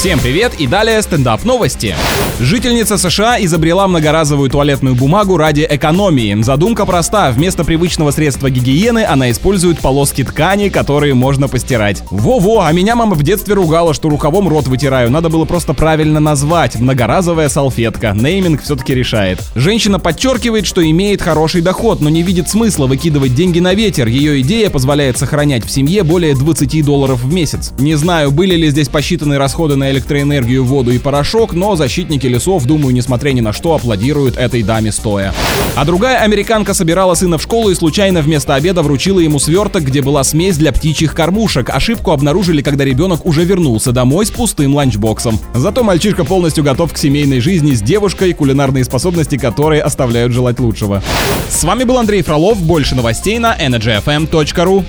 Всем привет и далее стендап новости. Жительница США изобрела многоразовую туалетную бумагу ради экономии. Задумка проста. Вместо привычного средства гигиены она использует полоски ткани, которые можно постирать. Во-во, а меня мама в детстве ругала, что рукавом рот вытираю. Надо было просто правильно назвать. Многоразовая салфетка. Нейминг все-таки решает. Женщина подчеркивает, что имеет хороший доход, но не видит смысла выкидывать деньги на ветер. Ее идея позволяет сохранять в семье более 20 долларов в месяц. Не знаю, были ли здесь посчитаны расходы на электроэнергию, воду и порошок, но защитники лесов, думаю, несмотря ни на что, аплодируют этой даме стоя. А другая американка собирала сына в школу и случайно вместо обеда вручила ему сверток, где была смесь для птичьих кормушек. Ошибку обнаружили, когда ребенок уже вернулся домой с пустым ланчбоксом. Зато мальчишка полностью готов к семейной жизни с девушкой, кулинарные способности которой оставляют желать лучшего. С вами был Андрей Фролов. Больше новостей на energyfm.ru.